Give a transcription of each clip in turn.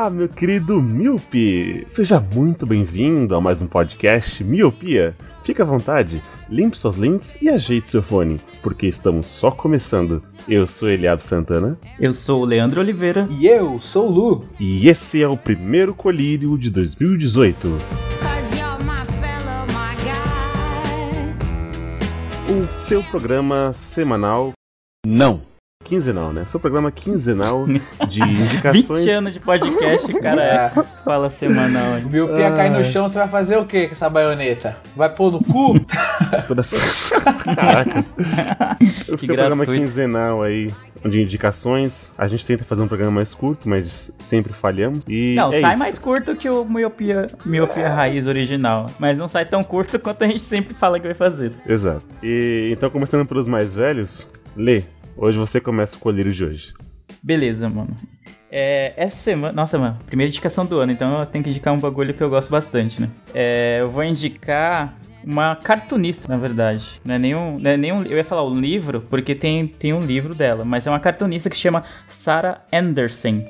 Olá, meu querido Miope! Seja muito bem-vindo a mais um podcast Miopia. Fique à vontade, limpe suas lentes e ajeite seu fone, porque estamos só começando. Eu sou Eliab Santana Eu sou o Leandro Oliveira. E eu sou o Lu. e esse é o primeiro colírio de 2018. Cause you're my fella, my guy. O seu programa semanal, Não. Quinzenal, né? Seu programa quinzenal de 20 indicações. anos de podcast, o cara é, fala semanal. O hein? miopia cai Ah. no chão, você vai fazer o que com essa baioneta? Vai pôr no cu? Toda... Caraca. O Que seu programa quinzenal aí de indicações. A gente tenta fazer um programa mais curto, mas sempre falhamos. E Não, é sai isso. mais curto que o Miopia, Miopia Raiz original. Mas não sai tão curto quanto a gente sempre fala que vai fazer. Exato. E então, começando pelos mais velhos, Lê, hoje você começa o colírio de hoje. Beleza, mano. É, essa semana. Nossa, mano, primeira indicação do ano, então eu tenho que indicar um bagulho que eu gosto bastante, né? É, eu vou indicar uma cartunista, na verdade. Não é nenhum. Não é nenhum eu ia falar o livro, porque tem, tem um livro dela, mas é uma cartunista que se chama Sarah Anderson.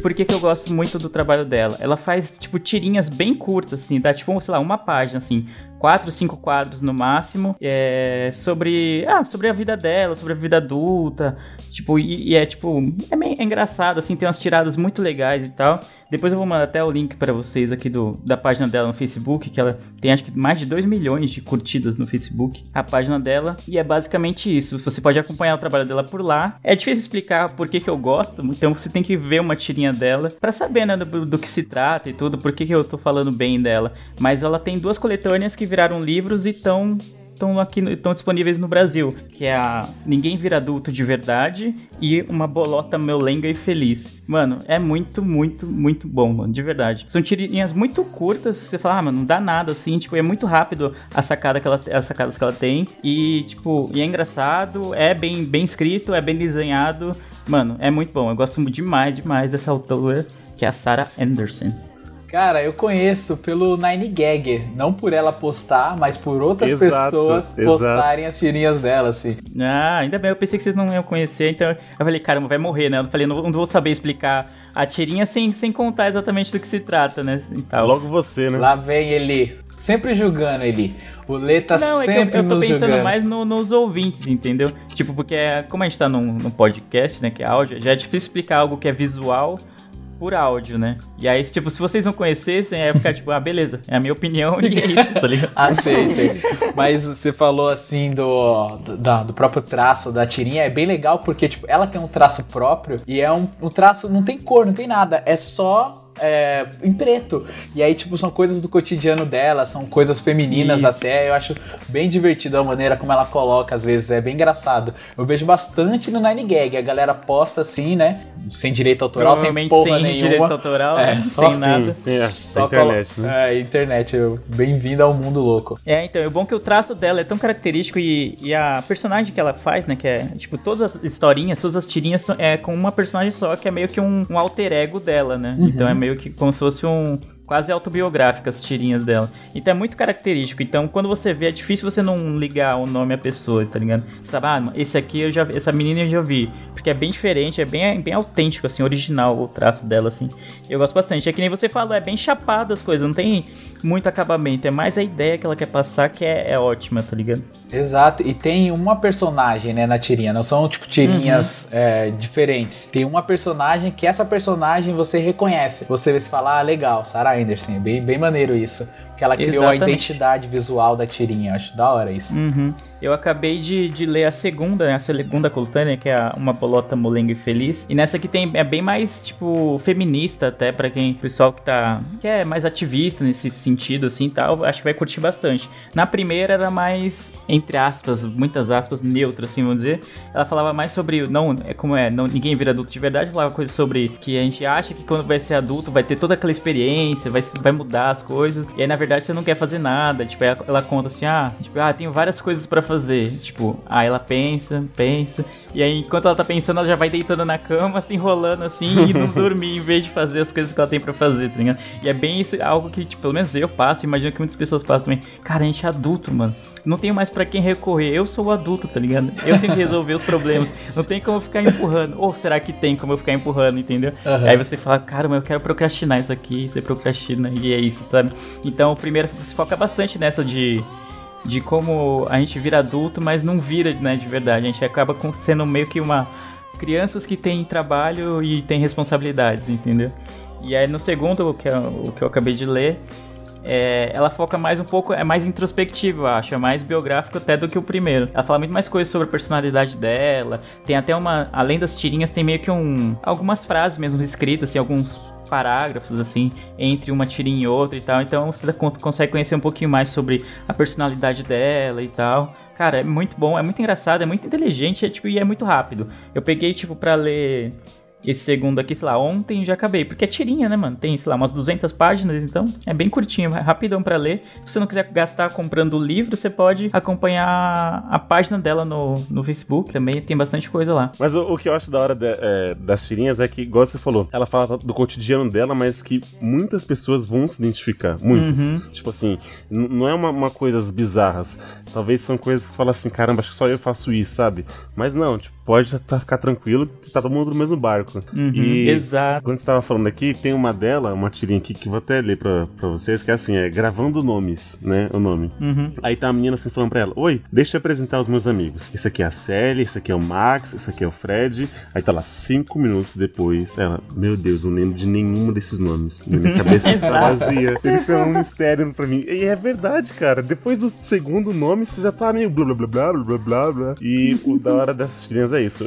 Por que que eu gosto muito do trabalho dela? Ela faz, tipo, tirinhas bem curtas, assim, dá, tipo, sei lá, uma página, assim, quatro, cinco quadros no máximo, é, sobre, ah, sobre a vida dela, sobre a vida adulta, tipo, e, e é, tipo, é, bem, é engraçado, assim, tem umas tiradas muito legais e tal. Depois eu vou mandar até o link pra vocês aqui do, da página dela no Facebook, que ela tem, acho que, mais de 2 milhões de curtidas no Facebook, a página dela, e é basicamente isso. Você pode acompanhar o trabalho dela por lá. É difícil explicar por que que eu gosto, então você tem que ver uma tirinha dela pra saber, né, do, do que se trata e tudo, por que que eu tô falando bem dela. Mas ela tem duas coletâneas que viraram livros e estão estão aqui estão disponíveis no Brasil, que é a Ninguém Vira Adulto de Verdade e uma bolota meulenga e feliz. Mano, é muito, muito, muito bom, mano, de verdade. São tirinhas muito curtas, você fala, ah, mano, não dá nada assim, tipo, é muito rápido a sacada que ela, as sacadas que ela tem e tipo, e é engraçado, é bem, bem escrito, é bem desenhado. Mano, é muito bom. Eu gosto demais, demais dessa autora, que é a Sarah Anderson. Cara, eu conheço pelo Nine Gag. Não por ela postar, mas por outras Exato, pessoas exato. postarem as tirinhas dela, assim. Ah, ainda bem, eu pensei que vocês não iam conhecer, então eu falei, caramba, vai morrer, né? Eu falei, não, não vou saber explicar a tirinha sem, sem contar exatamente do que se trata, né? E tal. Logo você, né? Lá vem ele. Sempre julgando ele. O Lê tá não, é que eu, sempre eu tô nos pensando julgando. mais no- nos ouvintes, entendeu? Tipo, porque é- como a gente tá num, num podcast, né, que é áudio, já é difícil explicar algo que é visual por áudio, né? E aí, tipo, se vocês não conhecessem, ia ficar tipo, ah, beleza, é a minha opinião e é isso, tá ligado? Mas você falou assim do, do, do próprio traço da tirinha, é bem legal porque tipo, ela tem um traço próprio e é um, um traço, não tem cor, não tem nada, é só é, em preto. E aí, tipo, são coisas do cotidiano dela, são coisas femininas Isso. até. Eu acho bem divertido a maneira como ela coloca, às vezes, é bem engraçado. Eu vejo bastante no Nine Gag, a galera posta assim, né? Sem direito autoral, sem porra sem nenhuma. direito autoral, É, né? só sem nada. Sim, é, Só a internet, colo- né? É, internet. Bem-vindo ao mundo louco. É, então, é bom que o traço dela é tão característico e, e a personagem que ela faz, né, que é, tipo, todas as historinhas, todas as tirinhas são, é com uma personagem só, que é meio que um, um alter ego dela, né? Então é meio que como se fosse um quase autobiográficas as tirinhas dela. Então é muito característico. Então quando você vê, é difícil você não ligar o nome à pessoa, tá ligado? Você sabe, ah, esse aqui eu já vi, essa menina eu já vi. Porque é bem diferente, é bem, bem autêntico, assim, original o traço dela, assim. Eu gosto bastante. É que nem você falou, é bem chapado as coisas, não tem muito acabamento. É mais a ideia que ela quer passar que é, é ótima, tá ligado? Exato, e tem uma personagem, né, na tirinha, não são tipo tirinhas é, diferentes. Tem uma personagem que essa personagem você reconhece. Você vê se fala, ah, legal, Sarah Anderson. É bem, bem maneiro isso. Porque ela criou a Exatamente. identidade visual da tirinha. Acho da hora isso. Uhum. Eu acabei de, de ler a segunda, né, a segunda coletânea, que é a Uma Bolota Molenga e Feliz. E nessa aqui tem, é bem mais, tipo, feminista até, pra quem, pessoal que tá, que é mais ativista nesse sentido, assim, tal, acho que vai curtir bastante. Na primeira era mais, entre aspas, muitas aspas, neutra, assim, vamos dizer. Ela falava mais sobre, não, é como é, não, ninguém vira adulto de verdade, falava coisas sobre que a gente acha que quando vai ser adulto vai ter toda aquela experiência, vai, vai mudar as coisas. E aí, na verdade, você não quer fazer nada. Tipo, ela, ela conta assim, ah, tipo, ah, tenho várias coisas pra fazer. Tipo, aí ela pensa, pensa. E aí, enquanto ela tá pensando, ela já vai deitando na cama, se enrolando assim, e não dormir em vez de fazer as coisas que ela tem pra fazer, tá ligado? E é bem isso, algo que, tipo, pelo menos eu passo, imagino que muitas pessoas passam também. Cara, a gente é adulto, mano. Não tenho mais pra quem recorrer. Eu sou o adulto, tá ligado? Eu tenho que resolver os problemas. Não tem como eu ficar empurrando. Ou será que tem como eu ficar empurrando, entendeu? Aham. Aí você fala, cara, mas eu quero procrastinar isso aqui. Você procrastina e é isso, sabe? Então, o primeiro se foca bastante nessa de de como a gente vira adulto, mas não vira, né, de verdade. A gente acaba sendo meio que uma crianças que têm trabalho e têm responsabilidades, entendeu? E aí no segundo, o que eu, o que eu acabei de ler, é, ela foca mais um pouco, é mais introspectivo, eu acho, é mais biográfico até do que o primeiro. Ela fala muito mais coisas sobre a personalidade dela, tem até uma, além das tirinhas, tem meio que um, algumas frases mesmo escritas, assim, alguns parágrafos, assim, entre uma tirinha e outra e tal, então você con- consegue conhecer um pouquinho mais sobre a personalidade dela e tal. Cara, é muito bom, é muito engraçado, é muito inteligente, é, tipo, e é muito rápido. Eu peguei, tipo, pra ler esse segundo aqui, sei lá, ontem já acabei. Porque é tirinha, né, mano? Tem, sei lá, umas 200 páginas, então é bem curtinho, é rapidão pra ler. Se você não quiser gastar comprando o livro, você pode acompanhar a página dela no, no Facebook também, tem bastante coisa lá. Mas o, o que eu acho da hora de- é, das tirinhas é que, igual você falou, ela fala do cotidiano dela, mas que muitas pessoas vão se identificar. Muitas. Uhum. Tipo assim, não é uma, uma coisas bizarras. Talvez são coisas que você fala assim, caramba, acho que só eu faço isso, sabe? Mas não, tipo, pode tá- ficar tranquilo que tá todo mundo no mesmo barco. Uhum, E Exato. quando você tava falando aqui, tem uma dela, uma tirinha aqui que eu vou até ler pra, pra vocês, que é assim, é gravando nomes, né? O nome. Uhum. Aí tá a menina assim falando pra ela: Oi, deixa eu apresentar os meus amigos. Esse aqui é a Sally, esse aqui é o Max, esse aqui é o Fred. Aí tá lá, cinco minutos depois. Ela, meu Deus, não lembro de nenhum desses nomes. Minha cabeça está vazia. Eles são um mistério pra mim. E é verdade, cara. Depois do segundo nome, você já tá meio blá blá blá blá blá blá blá. E o da hora dessas tirinhas é isso.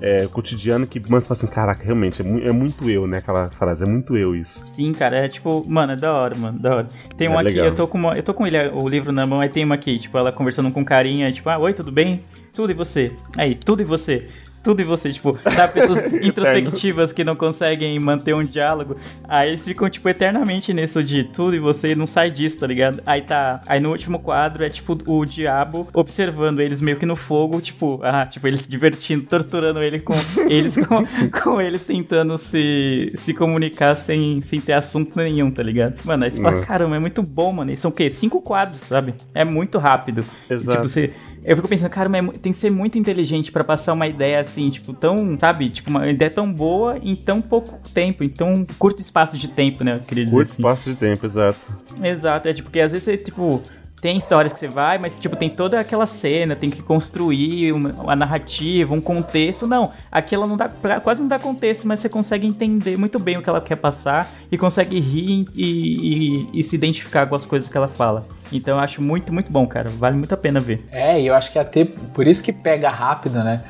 É, é cotidiano que mano, você fala assim: caraca, realmente, é, mu- é muito eu, né? Aquela frase, é muito eu isso. Sim, cara, é tipo, mano, é da hora, mano, da hora. Tem É um aqui, legal. eu tô com uma, eu tô com ele, o livro na mão, aí tem uma aqui, tipo, ela conversando com carinha, tipo, ah, oi, tudo bem? Tudo e você? Aí, tudo e você? Tudo e você, tipo, tá, pessoas introspectivas que não conseguem manter um diálogo, aí eles ficam, tipo, eternamente nisso de tudo e você e não sai disso, tá ligado? Aí tá, aí no último quadro é, tipo, o diabo observando eles meio que no fogo, tipo, ah, tipo, eles se divertindo, torturando ele com eles, com, com eles tentando se, se comunicar sem, sem ter assunto nenhum, tá ligado? Mano, aí você fala, Uhum. caramba, é muito bom, mano. E são o quê? Cinco quadros, sabe? É muito rápido. E, Exato. tipo, você. Eu fico pensando, cara, mas é tem que ser muito inteligente pra passar uma ideia assim, tipo, tão, sabe? Tipo, uma ideia tão boa em tão pouco tempo, em tão curto espaço de tempo, né? Eu queria dizer Curto assim. espaço de tempo, exato. Exato, é tipo, porque às vezes você, tipo, tem histórias que você vai, mas, tipo, tem toda aquela cena, tem que construir uma, uma narrativa, um contexto. Não, aqui não dá, quase não dá contexto, mas você consegue entender muito bem o que ela quer passar e consegue rir e, e- e se identificar com as coisas que ela fala. Então eu acho muito, muito bom, cara. Vale muito a pena ver. É, e eu acho que até por isso que pega rápido, né?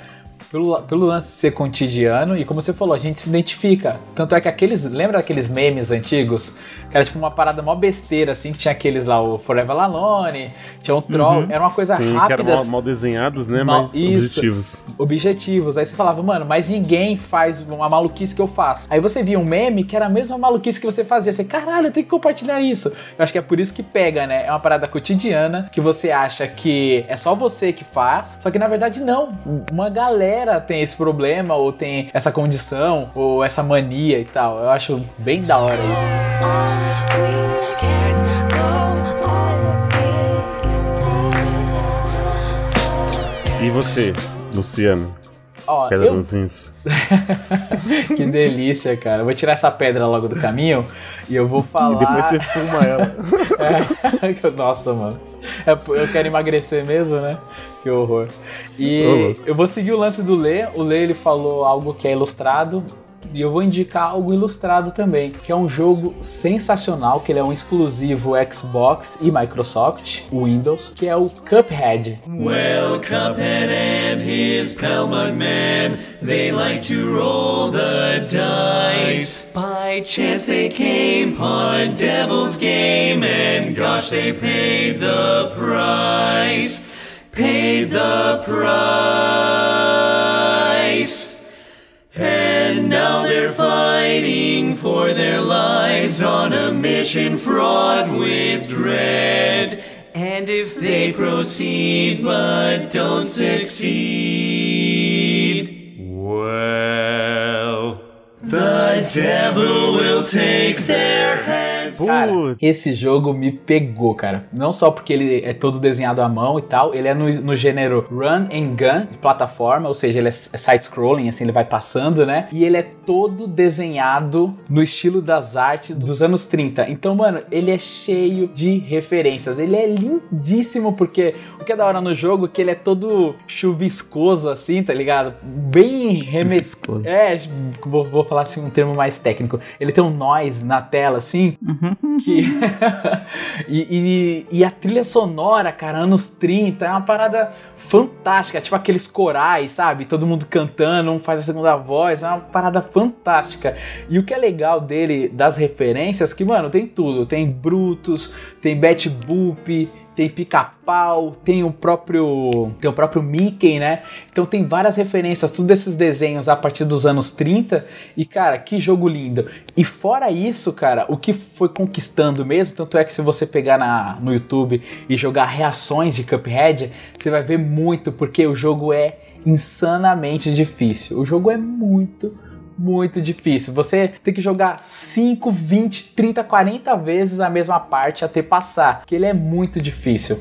Pelo, pelo lance de ser cotidiano, e como você falou, a gente se identifica. Tanto é que aqueles. Lembra daqueles memes antigos? Que era tipo uma parada mó besteira, assim, que tinha aqueles lá, o Forever Alone, tinha o Troll, Uhum. era uma coisa Sim, que rápida. eram mal, mal desenhados, né? Mal- mas isso. objetivos. objetivos. Aí você falava, mano, mas ninguém faz uma maluquice que eu faço. Aí você via um meme que era a mesma maluquice que você fazia. Você, caralho, eu tenho que compartilhar isso. Eu acho que é por isso que pega, né? É uma parada cotidiana que você acha que é só você que faz. Só que na verdade não. Uma galera tem esse problema, ou tem essa condição, ou essa mania e tal. Eu acho bem da hora isso. E você, Luciano? Ó, Pedra eu, que delícia, cara. Eu vou tirar essa pedra logo do caminho e eu vou falar. E depois você fuma ela. É, Nossa, mano. É, Eu quero emagrecer mesmo, né? Que horror. E eu vou seguir o lance do Lê. O Lê ele falou algo que é ilustrado. E eu vou indicar algo ilustrado também, que é um jogo sensacional, que ele é um exclusivo Xbox e Microsoft, Windows, que é o Cuphead. Well, Cuphead and his pal Mugman, they like to roll the dice. By chance they came upon a devil's game, and gosh, they paid the price. Paid the price. And now they're fighting for their lives on a mission fraught with dread. And if they proceed but don't succeed, well, the devil will take their heads. Cara, esse jogo me pegou, cara. Não só porque ele é todo desenhado à mão e tal, ele é no, no gênero run and gun, de plataforma, ou seja, ele é side-scrolling, assim, ele vai passando, né? E ele é todo desenhado no estilo das artes dos anos 30. Então, mano, ele é cheio de referências. Ele é lindíssimo, porque o que é da hora no jogo é que ele é todo chuviscoso, assim, tá ligado? Bem remetido. Viscoso. É, vou, vou falar assim um termo mais técnico. Ele tem um noise na tela, assim, que... e, e- e a trilha sonora, cara, anos 30, é uma parada fantástica. Tipo aqueles corais, sabe? Todo mundo cantando, um faz a segunda voz, é uma parada fantástica. E o que é legal dele, das referências, que, mano, tem tudo. Tem Brutus, tem Betty Boop, tem pica-pau, tem o próprio tem o próprio Mickey, né? Então tem várias referências, tudo esses desenhos a partir dos anos 30 e cara, que jogo lindo. E fora isso, cara, o que foi conquistando mesmo, tanto é que se você pegar na, no YouTube e jogar reações de Cuphead, você vai ver muito porque o jogo é insanamente difícil. O jogo é muito muito difícil. Você tem que jogar 5, 20, 30, 40 vezes a mesma parte até passar, que ele é muito difícil.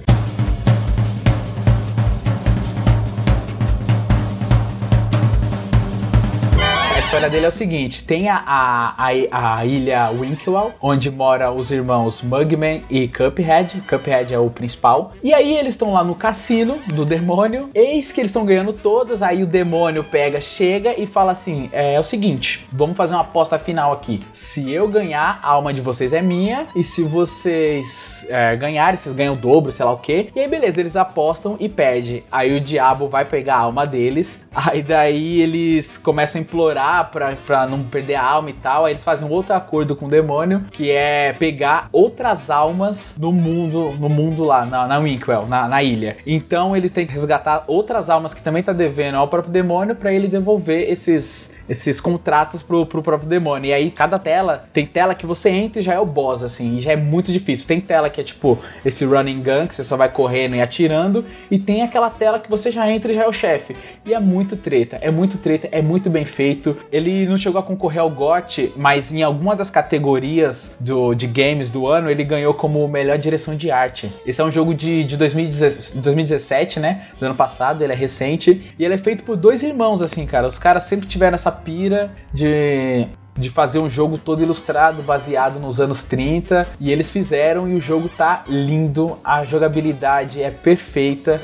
História dele é o seguinte: tem a, a, a, ilha Winkwell, onde mora os irmãos Mugman e Cuphead. Cuphead é o principal. E aí eles estão lá no cassino do demônio. Eis que eles estão ganhando todas. Aí o demônio pega, chega e fala assim: é, é o seguinte, vamos fazer uma aposta final aqui. Se eu ganhar, a alma de vocês é minha. E se vocês é, ganharem, vocês ganham o dobro, sei lá o que. E aí, beleza, eles apostam e perde. Aí o diabo vai pegar a alma deles. Aí daí eles começam a implorar pra, pra não perder a alma e tal. Aí eles fazem um outro acordo com o demônio, que é pegar outras almas no mundo, no mundo lá, na, na Winkwell, na, na ilha. Então ele tem que resgatar outras almas que também tá devendo ao próprio demônio pra ele devolver esses, esses contratos pro, pro próprio demônio. E aí cada tela, tem tela que você entra e já é o boss, assim, e já é muito difícil. Tem tela que é tipo esse running gun, que você só vai correndo e atirando, e tem aquela tela que você já entra e já é o chefe. E é muito treta, é muito treta, é muito bem feito. Ele não chegou a concorrer ao GOT, mas em alguma das categorias do, de games do ano, ele ganhou como melhor direção de arte. Esse é um jogo de, de 2017, 2017, né? Do ano passado, ele é recente. E ele é feito por dois irmãos, assim, cara. Os caras sempre tiveram essa pira de de fazer um jogo todo ilustrado, baseado nos anos 30, e eles fizeram e o jogo tá lindo, a jogabilidade é perfeita.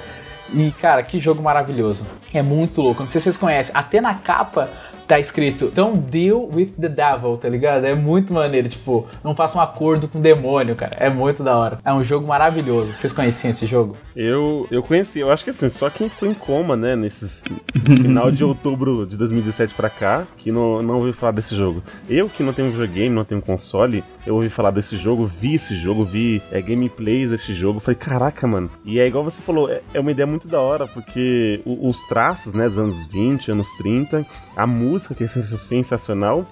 E cara, que jogo maravilhoso. É muito louco. Não sei se vocês conhecem, até na capa tá escrito Don't deal with the devil, tá ligado? É muito maneiro, tipo, não faça um acordo com o demônio, cara. É muito da hora. É um jogo maravilhoso. Vocês conheciam esse jogo? Eu, eu conheci, eu acho que assim, só quem ficou em coma, né, nesses final de outubro de 2017 pra cá, que não, não ouviu falar desse jogo. Eu que não tenho videogame, não tenho console, eu ouvi falar desse jogo, vi esse jogo, vi é, gameplays desse jogo, falei, caraca, mano. E é igual você falou, é, é uma ideia muito da hora, porque o- os traços, né, dos anos 20, anos 30, a música que é sens- sensacional.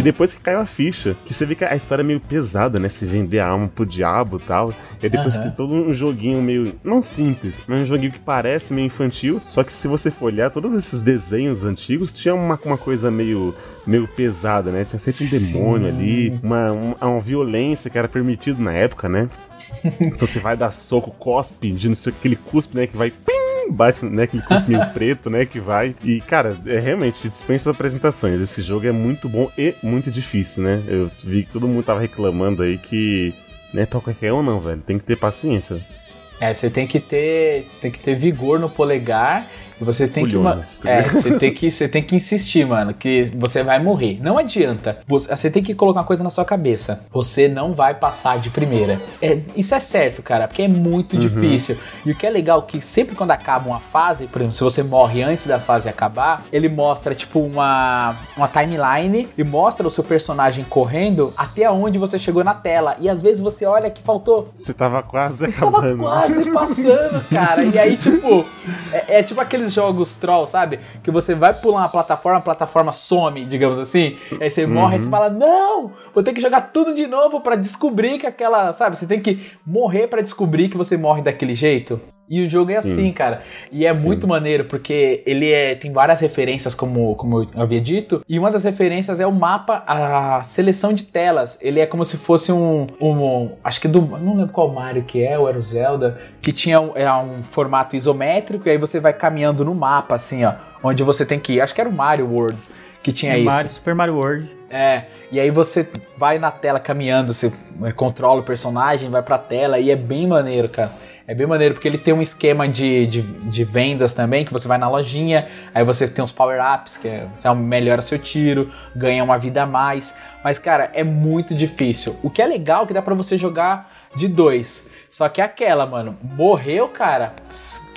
E depois que caiu a ficha, que você vê que a história é meio pesada, né? Se vender a alma pro diabo e tal. E depois Aham. tem todo um joguinho meio. Não simples, mas um joguinho que parece meio infantil. Só que se você for olhar, todos esses desenhos antigos tinha uma, uma coisa meio. meio pesada, né? Tinha sempre um demônio ali, uma, uma, uma violência que era permitido na época, né? Então você vai dar soco, cospe, de não sei aquele cuspe, né? Que vai. Pim! Bate, né? Cuspe meio preto, né? Que vai. E, cara, é realmente dispensa apresentações. Esse jogo é muito bom e muito difícil, né? Eu vi que todo mundo tava reclamando aí que. Não é pra qualquer um, não, velho. Tem que ter paciência. É, você tem que ter, tem que ter vigor no polegar. Você tem que, ma- Pulhões, tá é, você tem que, você tem que insistir, mano, que você vai morrer. Não adianta. Você, você tem que colocar uma coisa na sua cabeça. Você não vai passar de primeira. É, isso é certo, cara, porque é muito difícil. E o que é legal é que sempre quando acaba uma fase, por exemplo, se você morre antes da fase acabar, ele mostra tipo uma uma timeline e mostra o seu personagem correndo até onde você chegou na tela. E às vezes você olha que faltou Você tava quase você tava acabando. quase passando, cara. E aí, tipo, é, é tipo aqueles jogos troll, sabe? Que você vai pular uma plataforma, a plataforma some, digamos assim. Aí você morre e você fala: Não, vou ter que jogar tudo de novo pra descobrir que aquela. Sabe? Você tem que morrer pra descobrir que você morre daquele jeito. E o jogo é assim, cara. E é muito maneiro, porque ele é, tem várias referências, como, como eu havia dito. E uma das referências é o mapa, a seleção de telas. Ele é como se fosse um. um acho que do. Não lembro qual Mario que é, ou era o Zelda. Que tinha um, era um formato isométrico, e aí você vai caminhando no mapa, assim, ó. Onde você tem que ir. Acho que era o Mario World que tinha isso. Mario, Super Mario World. É, e aí você vai na tela caminhando, você é, controla o personagem, vai pra tela e é bem maneiro, cara. É bem maneiro porque ele tem um esquema de, de, de vendas também, que você vai na lojinha, aí você tem os power-ups, que é, você melhora seu tiro, ganha uma vida a mais. Mas, cara, é muito difícil. O que é legal é que dá pra você jogar de dois. Só que é aquela, mano, morreu, cara,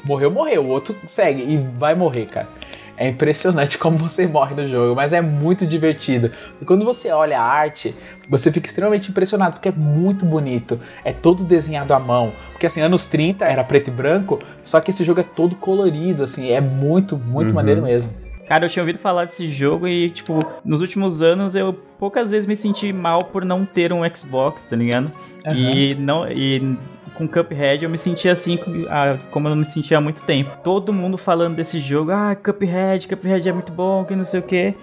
morreu, morreu, o outro segue e vai morrer, cara. É impressionante como você morre no jogo, mas é muito divertido. E quando você olha a arte, você fica extremamente impressionado, porque é muito bonito. É todo desenhado à mão. Porque assim, anos 30 era preto e branco, só que esse jogo é todo colorido, assim, é muito, muito maneiro mesmo. Cara, eu tinha ouvido falar desse jogo e, tipo, nos últimos anos eu poucas vezes me senti mal por não ter um Xbox, tá ligado? E não. E com Cuphead eu me sentia assim ah, como eu não me sentia há muito tempo. Todo mundo falando desse jogo, ah, Cuphead, Cuphead é muito bom, que não sei o que.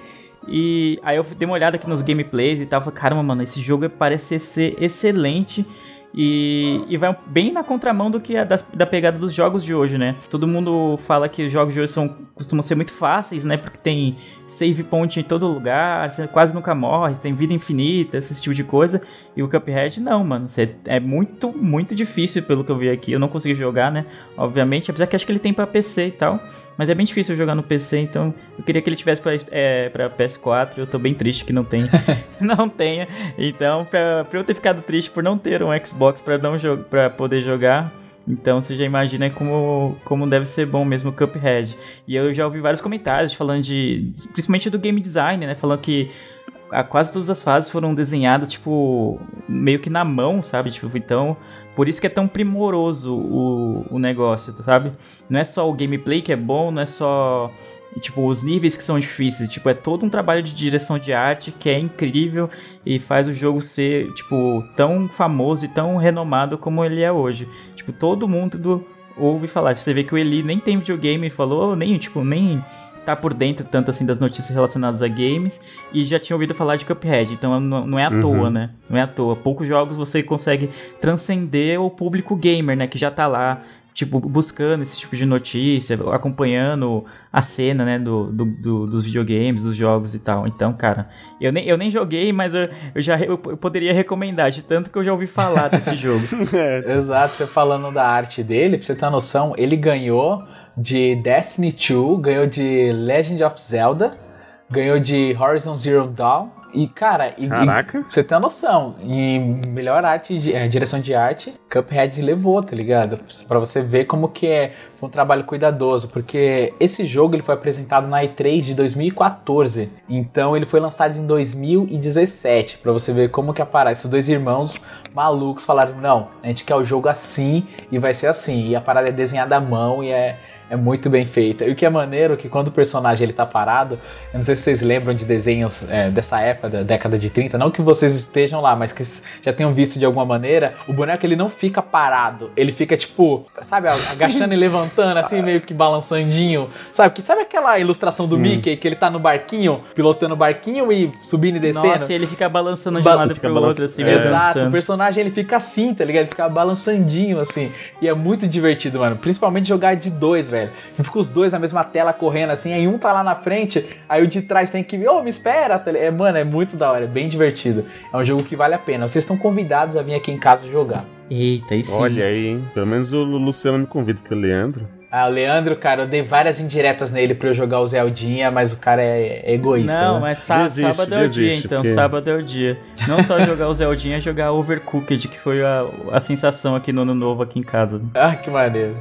E aí eu dei uma olhada aqui nos gameplays e tal, falei, caramba, mano, esse jogo parece ser excelente. E, e vai bem na contramão do que a das- da pegada dos jogos de hoje, né? Todo mundo fala que os jogos de hoje são, costumam ser muito fáceis, né? Porque tem save point em todo lugar, você quase nunca morre, tem vida infinita, esse tipo de coisa. E o Cuphead, não, mano. Você- é muito, muito difícil pelo que eu vi aqui. Eu não consegui jogar, né? Obviamente, apesar que acho que ele tem pra PC e tal. Mas é bem difícil jogar no PC, então eu queria que ele tivesse pra, é, pra PS4. Eu tô bem triste que não tem. não tenha. Então, pra, pra eu ter ficado triste por não ter um Xbox pra, não pra poder jogar. Então você já imagina como, como deve ser bom mesmo o Cuphead. E eu já ouvi vários comentários falando de. Principalmente do game design, né? Falando que a, quase todas as fases foram desenhadas, tipo, meio que na mão, sabe? Tipo, então. Por isso que é tão primoroso o, o negócio, sabe? Não é só o gameplay que é bom, não é só. Tipo, os níveis que são difíceis. Tipo, é todo um trabalho de direção de arte que é incrível e faz o jogo ser, tipo, tão famoso e tão renomado como ele é hoje. Tipo, todo mundo do- ouve falar. Você vê que o Eli nem tem videogame, falou, nem, tipo, nem tá por dentro tanto assim das notícias relacionadas a games e já tinha ouvido falar de Cuphead, então não, não é à Uhum. toa, né? Não é à toa. Poucos jogos você consegue transcender o público gamer, né? Que já tá lá, tipo, buscando esse tipo de notícia, acompanhando a cena, né? Do, do- do- dos videogames, dos jogos e tal. Então, cara, eu nem, eu nem joguei, mas eu, eu já eu, eu poderia recomendar, de tanto que eu já ouvi falar desse jogo. É, Exato, você falando da arte dele, pra você ter uma noção, ele ganhou de Destiny 2, ganhou de Legend of Zelda, ganhou de Horizon Zero Dawn. E, cara, e, e Caraca. pra você ter uma noção, em melhor arte, eh, direção de arte, Cuphead levou, tá ligado? Pra você ver como que é um trabalho cuidadoso, porque esse jogo ele foi apresentado na E3 de 2014, então ele foi lançado em 2017, pra você ver como que aparece. Esses dois irmãos malucos falaram, não, a gente quer o jogo assim e vai ser assim, e a parada é desenhada à mão e é... É muito bem feita. E o que é maneiro é que quando o personagem ele tá parado, eu não sei se vocês lembram de desenhos é, dessa época, da década de 30, não que vocês estejam lá, mas que já tenham visto de alguma maneira, o boneco ele não fica parado, ele fica tipo, sabe, agachando e levantando, assim, meio que balançandinho. Sabe, que, sabe aquela ilustração do Mickey que ele tá no barquinho, pilotando o barquinho e subindo e descendo? Nossa, e ele fica balançando de Ba- um lado fica pro outro, balançando. assim, meio Exato, o personagem ele fica assim, tá ligado? Ele fica balançandinho assim. E é muito divertido, mano. Principalmente jogar de dois, velho. Velho. E fica os dois na mesma tela correndo assim, aí um tá lá na frente, aí o de trás tem que, ô, me espera. tá? É, mano, é muito da hora, é bem divertido. É um jogo que vale a pena. Vocês estão convidados a vir aqui em casa jogar. Eita, sim. Olha aí, hein? Pelo menos o Luciano me convida, porque o Leandro. Ah, o Leandro, cara, eu dei várias indiretas nele pra eu jogar o Zeldinha, mas o cara é, é egoísta. Não, né? mas sá- Desiste, sábado é o dia, então. porque- Sábado é o dia. Não só jogar o Zeldinha, é jogar Overcooked, que foi a, a sensação aqui no ano novo aqui em casa. Ah, que maneiro.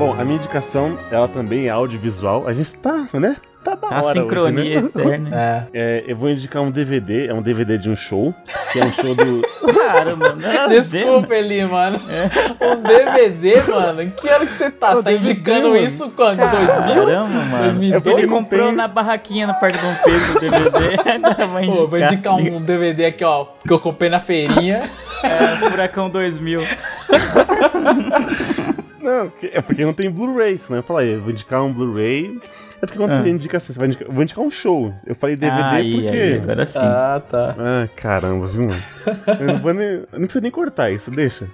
Bom, a minha indicação, ela também é audiovisual. A gente tá, né? Tá da Tá a hora sincronia hoje, né? eterna. É. É, eu vou indicar um DVD, é um DVD de um show, que é um show do... Caramba, nada a ver, Desculpa, Eli, mano. Um DVD, mano. Que ano que você tá? Você tá DVD, indicando mano. isso quando? 2000? Caramba, mano. 2002? É porque Ele comprou na barraquinha no Parque Dom Pedro o DVD. Ainda vai Pô, vou indicar um DVD aqui, ó, que eu comprei na feirinha. É, Furacão 2000. Não, que- é porque não tem Blu-ray, né? Eu falei, eu vou indicar um Blu-ray. É porque quando Ah. você indica assim, você vai indicar, eu vou indicar um show. Eu falei DVD aí, porque... aí, agora sim. Ah, tá. Ah, caramba, viu, mano? Eu não, vou nem, eu não precisa nem cortar isso, deixa.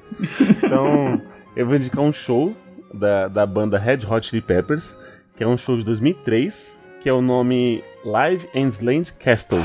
Então, eu vou indicar um show da, da banda Red Hot Chili Peppers, que é um show de 2003, que é o nome Live and Sland Castle.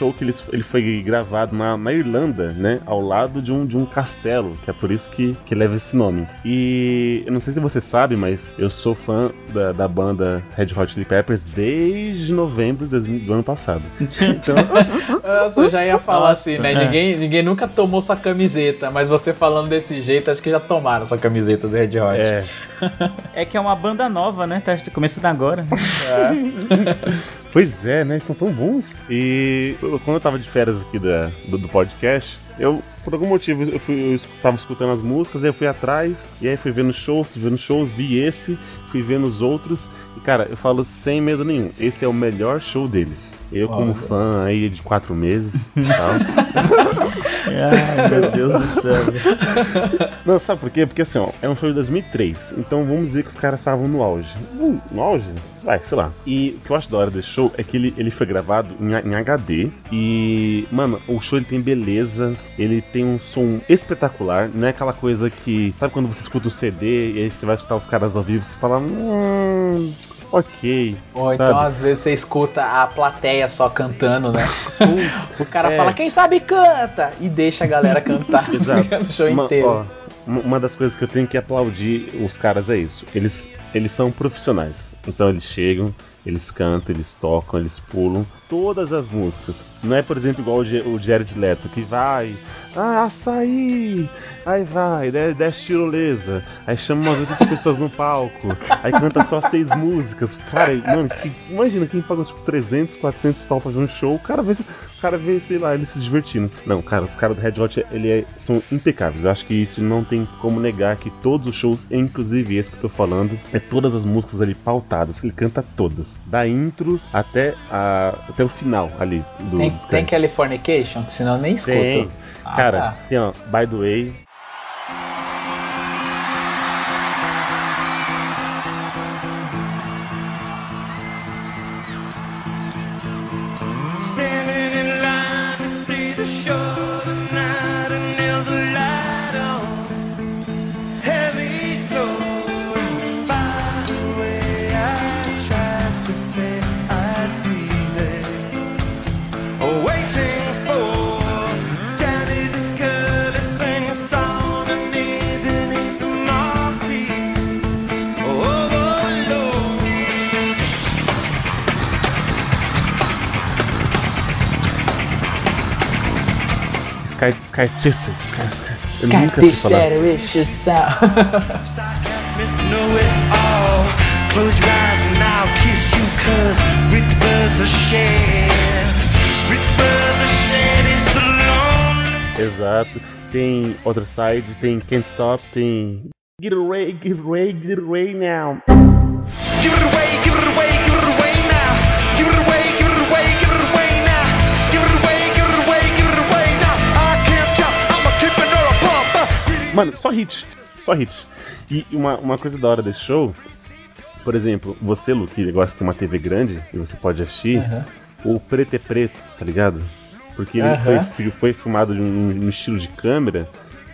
Show que ele, ele foi gravado na, na Irlanda, né? Ao lado de um, de um castelo, que é por isso que, que leva esse nome. E eu não sei se você sabe, mas eu sou fã da, da banda Red Hot Chili Peppers desde novembro de 2000 do ano passado. Então, Nossa, eu já ia falar assim, né? é. Ninguém, ninguém nunca tomou sua camiseta, mas você falando desse jeito, acho que já tomaram sua camiseta do Red Hot. é. É que é uma banda nova, né? Tá começando agora. Pois é, né? Eles são tão bons. E quando eu tava de férias aqui da, do, do podcast, eu, por algum motivo, eu, fui, eu tava escutando as músicas, eu fui atrás, e aí fui vendo shows, vendo shows, vi esse, fui vendo os outros. E cara, eu falo sem medo nenhum, esse é o melhor show deles. Eu, como Olha. fã aí de quatro meses e tal. Ai, meu Deus do céu. Não, sabe por quê? Porque assim, ó, é um show de 2003, então vamos dizer que os caras estavam no auge. Hum, no auge? Vai, sei lá. E o que eu acho da hora desse show é que ele, ele foi gravado em, em HD e, mano, o show ele tem beleza, ele tem um som espetacular, não é aquela coisa que, sabe quando você escuta o CD e aí você vai escutar os caras ao vivo e você fala, hum, ok. Ou então, Sabe? às vezes, você escuta a plateia só cantando, né? O cara É. fala, quem sabe canta! E deixa a galera cantar Exato. o show Uma, inteiro. ó, uma das coisas que eu tenho que aplaudir os caras é isso. Eles, eles são profissionais. Então eles chegam, eles cantam, eles tocam, eles pulam todas as músicas. Não é, por exemplo, igual o, Jared Leto, que vai. Ah, açaí! Aí vai, de- desce tirolesa, aí chama umas 80 pessoas no palco, aí canta só seis músicas. Cara, mano, imagina quem paga tipo 300, 400 pau pra ver um show, o cara vê, cara vê, sei lá, ele se divertindo. Não, cara, os caras do Red Hot, ele é- são impecáveis. Eu acho que isso não tem como negar que todos os shows, inclusive esse que eu tô falando, é todas as músicas ali pautadas, ele canta todas. Da intro até, a, até o final ali do. Tem, tem. Californication, que senão eu nem escuto. Tem. Ah, Cara, tá. tem ó, By the Way. Sky, Sky, Sky, Sky, Sky. It's Eu got nunca sei this falar. that vicious sound. Mr. Know It All. Close your eyes and I'll kiss you, cause with birds are shared. With birds are shared is the lonely. Exato. Tem Other Side, tem Can't Stop, tem. Get away, get away, get away now. Give it away, give it away, give it away Mano, só hit. Só hit. E uma, uma coisa da hora desse show, por exemplo, você, Lu, que gosta de ter uma TV grande e você pode assistir, Aham. o preto é preto, tá ligado? Porque ele Aham. foi, foi filmado de um, um estilo de câmera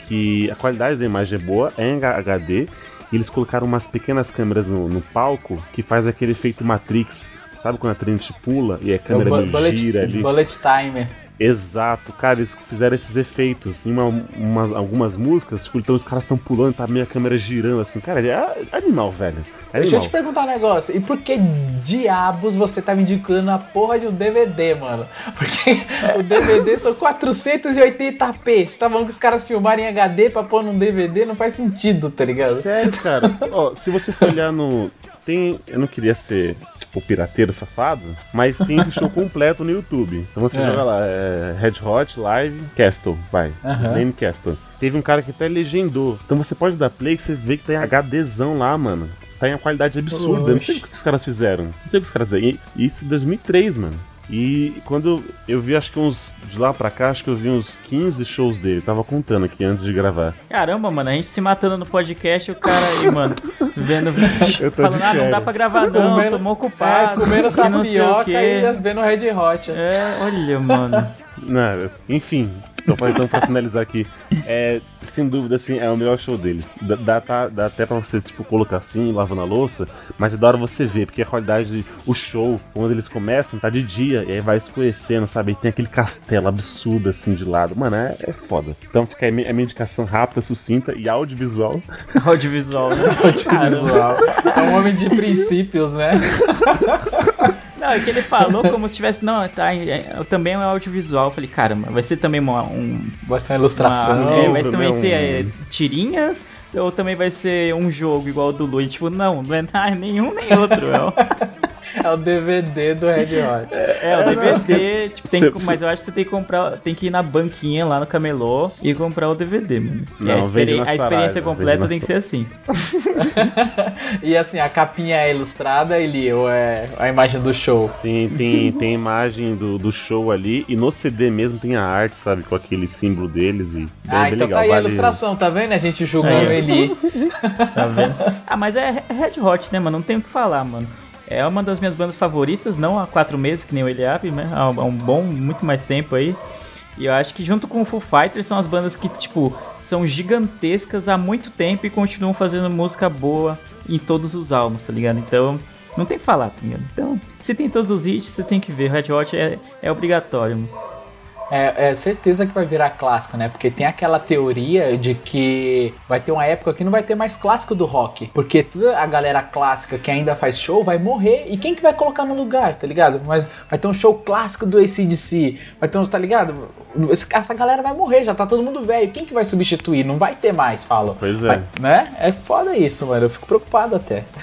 que a qualidade da imagem é boa, é em HD, e eles colocaram umas pequenas câmeras no, no palco que faz aquele efeito Matrix. Sabe quando a trente pula e a câmera É meio bullet, gira ali? bullet timer. Exato, cara, eles fizeram esses efeitos em uma- uma- algumas músicas, tipo, então os caras estão pulando, tá meio a câmera girando assim, cara, é animal, velho. É Deixa eu animal. te perguntar um negócio. E por que diabos você tá me indicando a porra de um DVD, mano? Porque o DVD são 480p. Você tá falando que os caras filmarem em HD pra pôr num DVD? Não faz sentido, tá ligado? Sério, cara. Ó, se você for olhar no. Tem. Eu não queria ser o pirateiro safado, mas tem o show completo no YouTube. Então você É. joga lá, é, Red Hot Live Castle, vai. Aham. Name Castle. Teve um cara que até legendou. Então você pode dar play que você vê que tem HDzão lá, mano. Tá em uma qualidade absurda. Não sei o que os caras fizeram. Não sei o que os caras fizeram. E isso em 2003, mano. E quando eu vi, acho que uns. De lá pra cá, acho que eu vi uns 15 shows dele. Tava contando aqui antes de gravar. Caramba, mano, a gente se matando no podcast e o cara aí, mano, vendo vídeo, Eu tô falando, ah, não dá pra gravar não, tô mó ocupado. é, comendo tapioca e vendo Red Hot. É, olha, mano. Não, enfim, só pra, então pra finalizar aqui, é, sem dúvida, assim, é o melhor show deles. Dá, dá, tá- dá até pra você, tipo, colocar assim, lavando a louça, mas é da hora você ver, porque a qualidade, o show, quando eles começam, tá de dia, e aí vai escurecendo, sabe? E tem aquele castelo absurdo, assim, de lado. Mano, é, é foda. Então fica aí a minha indicação rápida, sucinta e audiovisual. Audiovisual, né? Visual. É um homem de princípios, né? Não, é que ele falou como se tivesse. Não, tá, é, também é um audiovisual. Eu falei, caramba, vai ser também uma, um. Vai ser uma ilustração. uma- é, vai também um- ser é, tirinhas ou também vai ser um jogo igual ao do Lu? E, tipo, não, não é nada, nenhum nem outro. É o, É o DVD do Red Hot. é, o DVD, tipo, tem que- mas eu acho que você tem que comprar, tem que ir na banquinha lá no camelô e comprar o DVD, mano. Não, a, experi- a experiência Saraiva, completa tem que ser assim. E assim, a capinha é ilustrada, ele ou é a imagem do show? Sim, tem, tem imagem do, do show ali, e no CD mesmo tem a arte, sabe? Com aquele símbolo deles e. Ah, bem então legal, tá aí a vale- ilustração, tá vendo? A gente julgando Aí. ele. Tá vendo? ah, mas é Red Hot, né, mano? Não tem o que falar, mano. É uma das minhas bandas favoritas, não há quatro meses, que nem o Eliab, né? Há um bom, muito mais tempo aí. E eu acho que junto com o Foo Fighters são as bandas que, tipo, são gigantescas há muito tempo e continuam fazendo música boa em todos os álbuns, tá ligado? Então, não tem o que falar, tá ligado? Então, se tem todos os hits, você tem que ver. Red Hot é, é obrigatório, mano. É, é certeza que vai virar clássico, né? Porque tem aquela teoria de que vai ter uma época que não vai ter mais clássico do rock. Porque toda a galera clássica que ainda faz show vai morrer. E quem que vai colocar no lugar, tá ligado? Mas vai ter um show clássico do ACDC. Vai ter um, tá ligado? Esse- Essa galera vai morrer, já tá todo mundo velho. Quem que vai substituir? Não vai ter mais, falam. Pois é. Vai- né? É foda isso, mano. Eu fico preocupado até.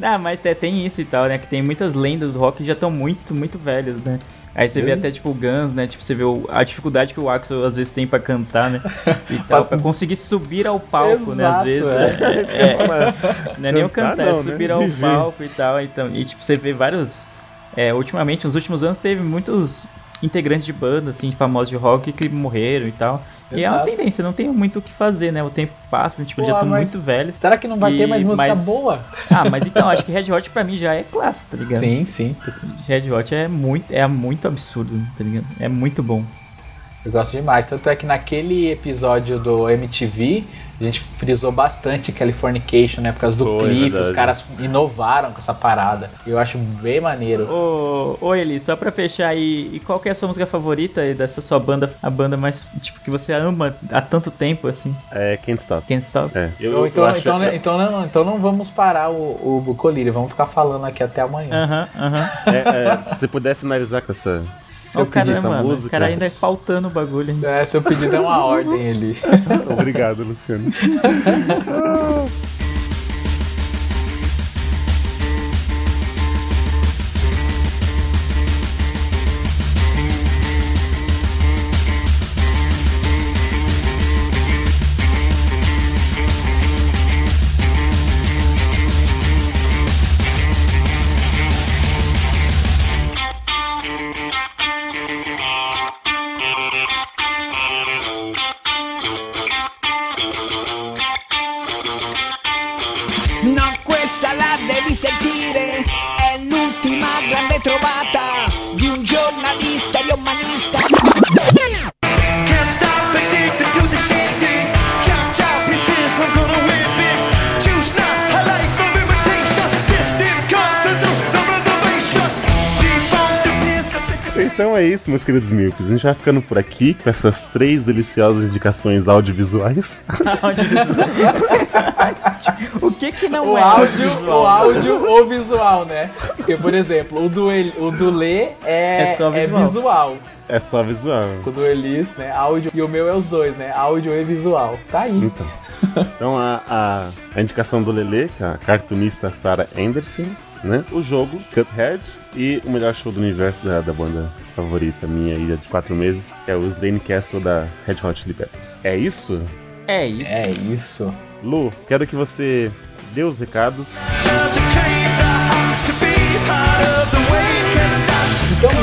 Ah, mas é, tem isso e tal, né? Que tem muitas lendas do rock que já estão muito, muito velhas, né? Aí você vê até, tipo, o Guns, né? Tipo, você vê o- a dificuldade que o Axel às vezes tem pra cantar, né? E tal, pra conseguir subir ao palco, né? Às Exato, vezes. é. É, é- não é nem o Cantar é não, né? subir ao Viver. palco e tal. Então, e tipo, você vê vários. É, ultimamente, nos últimos anos, teve muitos integrantes de banda, assim, famosos de rock que morreram e tal. E é uma tendência, não tem muito o que fazer, né? O tempo passa, né? tipo, Pô, já estão mas- muito velhos. Será que não vai ter E- mais música mas- boa? Ah, mas então, acho que Red Hot pra mim já é clássico, tá ligado? Sim, sim. Red Hot é muito, é muito absurdo, tá ligado? É muito bom. Eu gosto demais. Tanto é que naquele episódio do MTV, A gente frisou bastante Californication, né? Por causa do Foi, clipe, verdade. os caras inovaram com essa parada. Eu acho bem maneiro. Ô, ô Eli, só pra fechar aí, e qual que é a sua música favorita aí dessa sua banda, a banda mais, tipo, que você ama há tanto tempo, assim? É Can't Stop. Can't Stop? É. Eu, então, eu acho- então, né, então, não, então não vamos parar o, o Bucolírio, vamos ficar falando aqui até amanhã. Aham, aham. é, é, se você puder finalizar com essa. Seu Ô, cara, pedido, essa música. o cara ainda é faltando o bagulho ainda. é, seu pedido é uma ordem ali. Obrigado, Luciano. Então é isso, meus queridos míopes. A gente vai ficando por aqui com essas três deliciosas indicações audiovisuais. o que que não O é áudio, o áudio ou visual, né? Porque, por exemplo, o do, El- o do Lê é, É só é visual. visual. É só visual. O do Elis, né? Áudio. E o meu é os dois, né? Áudio e visual. Tá aí. Então, então a, a, a indicação do Lele, que é a cartunista Sarah Anderson, né? O jogo, Cuphead, e o melhor show do universo da, da banda favorita minha aí de quatro meses, é o Slane Castle da Red Hot Chili Peppers. É isso? É isso. É isso. Lu, quero que você dê os recados.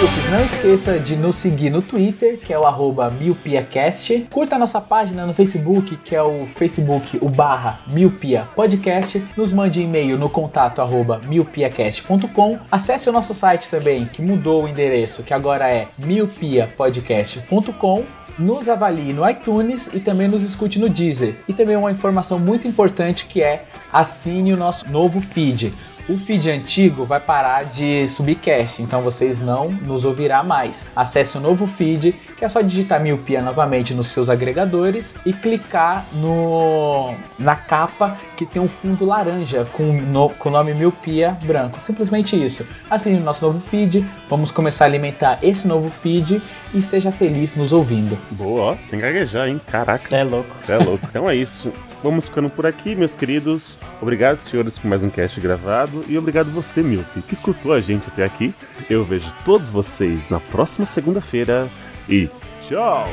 Milpes, não esqueça de nos seguir no Twitter, que é o arroba MilpiaCast. Curta a nossa página no Facebook, que é o Facebook, o barra Milpia Podcast. Nos mande e-mail no contato arroba milpiacast.com. Acesse o nosso site também, que mudou o endereço, que agora é milpiapodcast.com. Nos avalie no iTunes e também nos escute no Deezer. E também uma informação muito importante que é assine o nosso novo feed. O feed antigo vai parar de subir então vocês não nos ouvirá mais. Acesse o novo feed, que é só digitar miopia novamente nos seus agregadores e clicar no na capa que tem um fundo laranja com, no- com o nome miopia branco. Simplesmente isso. Assine o nosso novo feed, vamos começar a alimentar esse novo feed e seja feliz nos ouvindo. Boa, ó, sem gaguejar, hein? Caraca. Cê é louco. É louco. Então é isso. Vamos ficando por aqui, meus queridos. Obrigado, senhores, por mais um cast gravado. E obrigado você, Milk, que escutou a gente até aqui. Eu vejo todos vocês na próxima segunda-feira. E tchau!